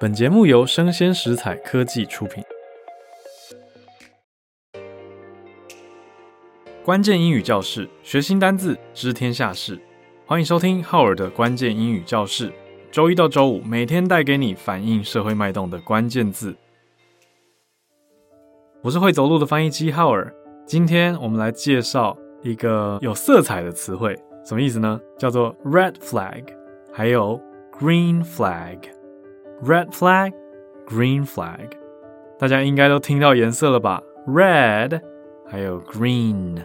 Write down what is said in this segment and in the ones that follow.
本节目由生鲜食材科技出品。关键英语教室，学新单字，知天下事。欢迎收听浩尔的关键英语教室。周一到周五，每天带给你反映社会脉动的关键字。我是会走路的翻译机浩尔。今天我们来介绍一个有色彩的词汇，什么意思呢？叫做 red flag，还有 green flag。Red flag, green flag，大家应该都听到颜色了吧？Red，还有 green。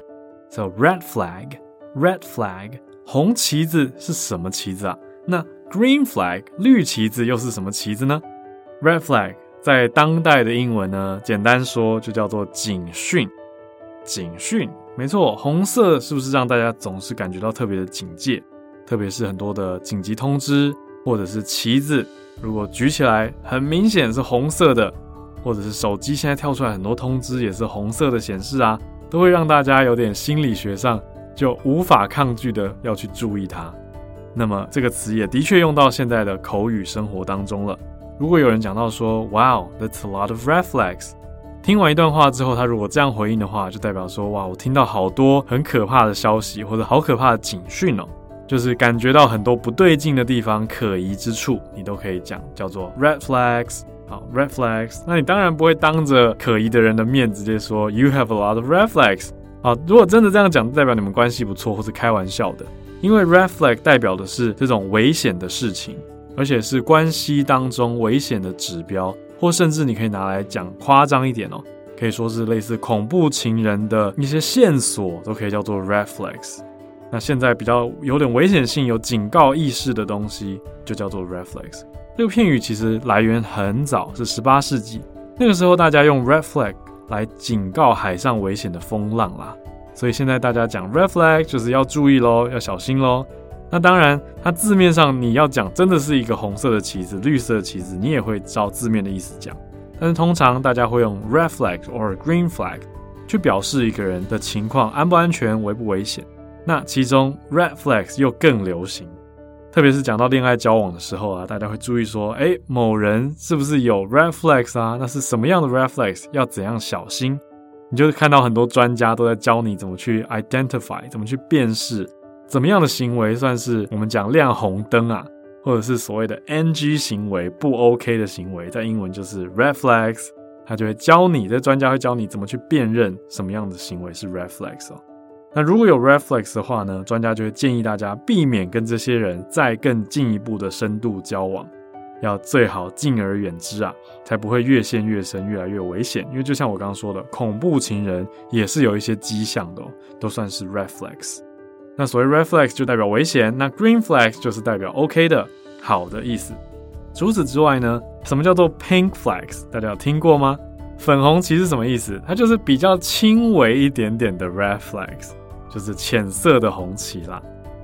So red flag, red flag，红旗子是什么旗子啊？那 green flag，绿旗子又是什么旗子呢？Red flag 在当代的英文呢，简单说就叫做警讯。警讯，没错，红色是不是让大家总是感觉到特别的警戒？特别是很多的紧急通知或者是旗子。如果举起来很明显是红色的，或者是手机现在跳出来很多通知也是红色的显示啊，都会让大家有点心理学上就无法抗拒的要去注意它。那么这个词也的确用到现在的口语生活当中了。如果有人讲到说 “Wow, that's a lot of red flags”，听完一段话之后，他如果这样回应的话，就代表说：“哇，我听到好多很可怕的消息，或者好可怕的警讯哦。”就是感觉到很多不对劲的地方、可疑之处，你都可以讲，叫做 red flags。好，red flags。那你当然不会当着可疑的人的面直接说 you have a lot of red flags。好，如果真的这样讲，代表你们关系不错，或是开玩笑的。因为 red flag 代表的是这种危险的事情，而且是关系当中危险的指标，或甚至你可以拿来讲夸张一点哦，可以说是类似恐怖情人的一些线索，都可以叫做 red flags。那现在比较有点危险性、有警告意识的东西，就叫做 red flags。这个片语其实来源很早，是十八世纪。那个时候大家用 red flag 来警告海上危险的风浪啦。所以现在大家讲 red flag 就是要注意喽，要小心喽。那当然，它字面上你要讲真的是一个红色的旗子、绿色的旗子，你也会照字面的意思讲。但是通常大家会用 red flag or green flag 去表示一个人的情况安不安全、危不危险。那其中 red flags 又更流行，特别是讲到恋爱交往的时候啊，大家会注意说，哎，某人是不是有 red flags 啊？那是什么样的 red flags？要怎样小心？你就看到很多专家都在教你怎么去 identify，怎么去辨识，怎么样的行为算是我们讲亮红灯啊，或者是所谓的 NG 行为，不 OK 的行为，在英文就是 red flags。他就会教你，这专家会教你怎么去辨认什么样的行为是 red flags 哦。那如果有 red flags 的话呢，专家就会建议大家避免跟这些人再更进一步的深度交往，要最好敬而远之啊，才不会越陷越深，越来越危险。因为就像我刚刚说的，恐怖情人也是有一些迹象的哦，都算是 red flags。那所谓 red flags 就代表危险，那 green flags 就是代表 OK 的好的意思。除此之外呢，什么叫做 pink flags？大家有听过吗？粉红旗是什么意思？它就是比较轻微一点点的 red flags。就是浅色的红旗啦，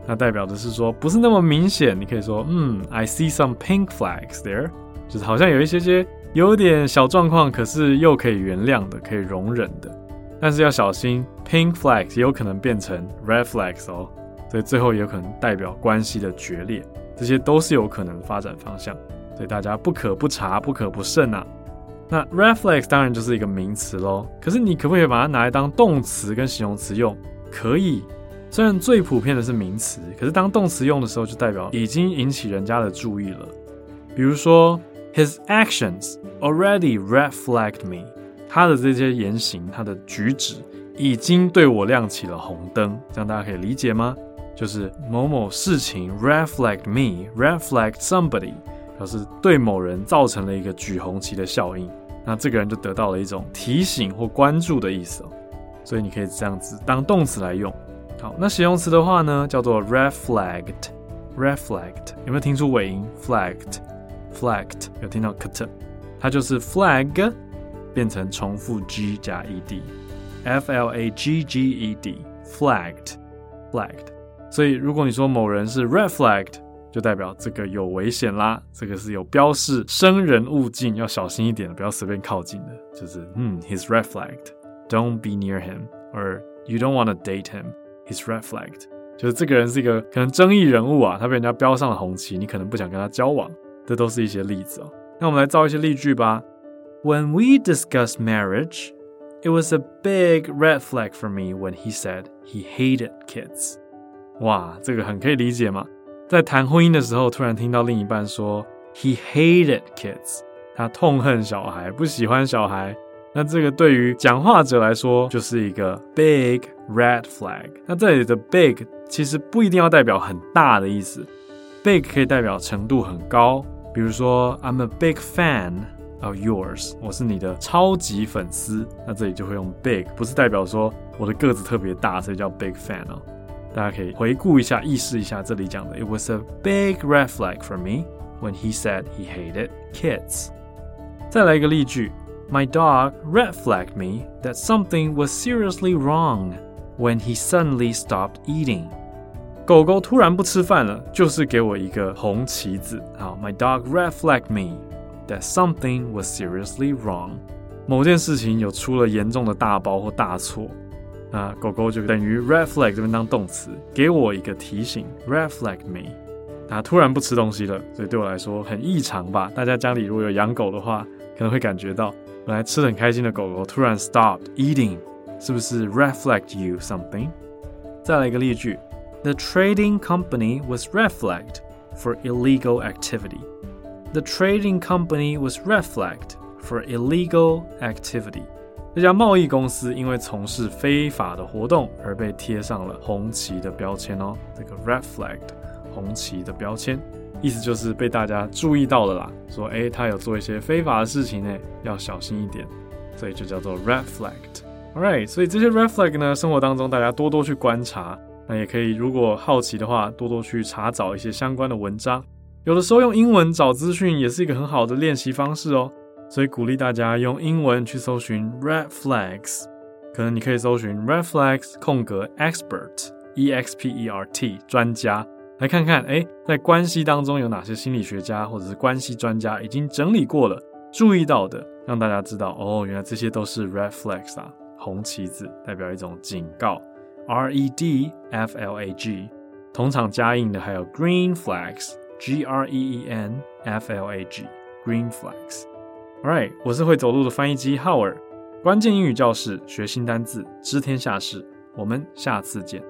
那代表的是说不是那么明显。你可以说，嗯，I see some pink flags there，就是好像有一些些有点小状况，可是又可以原谅的，可以容忍的。但是要小心，pink flags 也有可能变成 red flags 哦，所以最后也有可能代表关系的决裂，这些都是有可能发展方向，所以大家不可不查，不可不慎啊。那 reflex 当然就是一个名词喽，可是你可不可以把它拿来当动词跟形容词用？可以，虽然最普遍的是名词，可是当动词用的时候，就代表已经引起人家的注意了。比如说，His actions already reflect me。他的这些言行，他的举止已经对我亮起了红灯。这样大家可以理解吗？就是某某事情 reflect me，reflect somebody，表示对某人造成了一个举红旗的效应。那这个人就得到了一种提醒或关注的意思哦。所以你可以这样子当动词来用。好，那形容词的话呢，叫做 reflect，reflect 有没有听出尾音？flagged，flagged 有听到 kt，它就是 flag 变成重复 g 加 ed，f l a g g e d，flagged，flagged。所以如果你说某人是 reflect 就代表这个有危险啦，这个是有标示生人勿近，要小心一点的，不要随便靠近的，就是嗯，he's red flagged。Don't be near him, or you don't want to date him. He's red flagged. 就是这个人是一个可能争议人物啊，他被人家标上了红旗，你可能不想跟他交往。这都是一些例子哦。那我们来造一些例句吧。When we discussed marriage, it was a big red flag for me when he said he hated kids. 哇，这个很可以理解嘛。在谈婚姻的时候，突然听到另一半说 he hated kids，他痛恨小孩，不喜欢小孩。那这个对于讲话者来说就是一个 big red flag。那这里的 big 其实不一定要代表很大的意思，big 可以代表程度很高。比如说 I'm a big fan。Of yours，我是你的超级粉丝。那这里就会用 big，不是代表说我的个子特别大，所以叫 big fan 哦。大家可以回顾一下，意识一下这里讲的。It was a big red flag for me when he said he hated kids。再来一个例句：My dog red flagged me that something was seriously wrong when he suddenly stopped eating。狗狗突然不吃饭了，就是给我一个红旗子。好，My dog red flagged me。That something was seriously wrong，某件事情有出了严重的大包或大错， 那狗狗就等于 red flag 这边当动词，给我一个提醒，red flag me，它突然不吃东西了，所以对我来说很异常吧？大家家里如果有养狗的话，可能会感觉到本来吃得很开心的狗狗突然 stopped eating，是不是 red flagged you something？再来一个例句，The trading company was red flagged for illegal activity。The trading company was red flagged for illegal activity. 这家贸易公司因为从事非法的活动而被贴上了红旗的标签哦。这个 red flagged 红旗的标签，意思就是被大家注意到了啦。说，诶，他有做一些非法的事情呢，要小心一点。所以就叫做 red flagged。Alright，所以这些 red flag 呢，生活当中大家多多去观察，那也可以如果好奇的话，多多去查找一些相关的文章。有的时候用英文找资讯也是一个很好的练习方式哦，所以鼓励大家用英文去搜寻 red flags，可能你可以搜寻 red flags 空格 expert e x p e r t 专家，来看看诶，在关系当中有哪些心理学家或者是关系专家已经整理过了，注意到的，让大家知道哦，原来这些都是 red flags 啊，红旗子代表一种警告，r e d f l a g，同场加印的还有 green flags。G R E E N F L A G，Green Flags。Alright，我是会走路的翻译机浩尔。关键英语教室，学新单字，知天下事。我们下次见。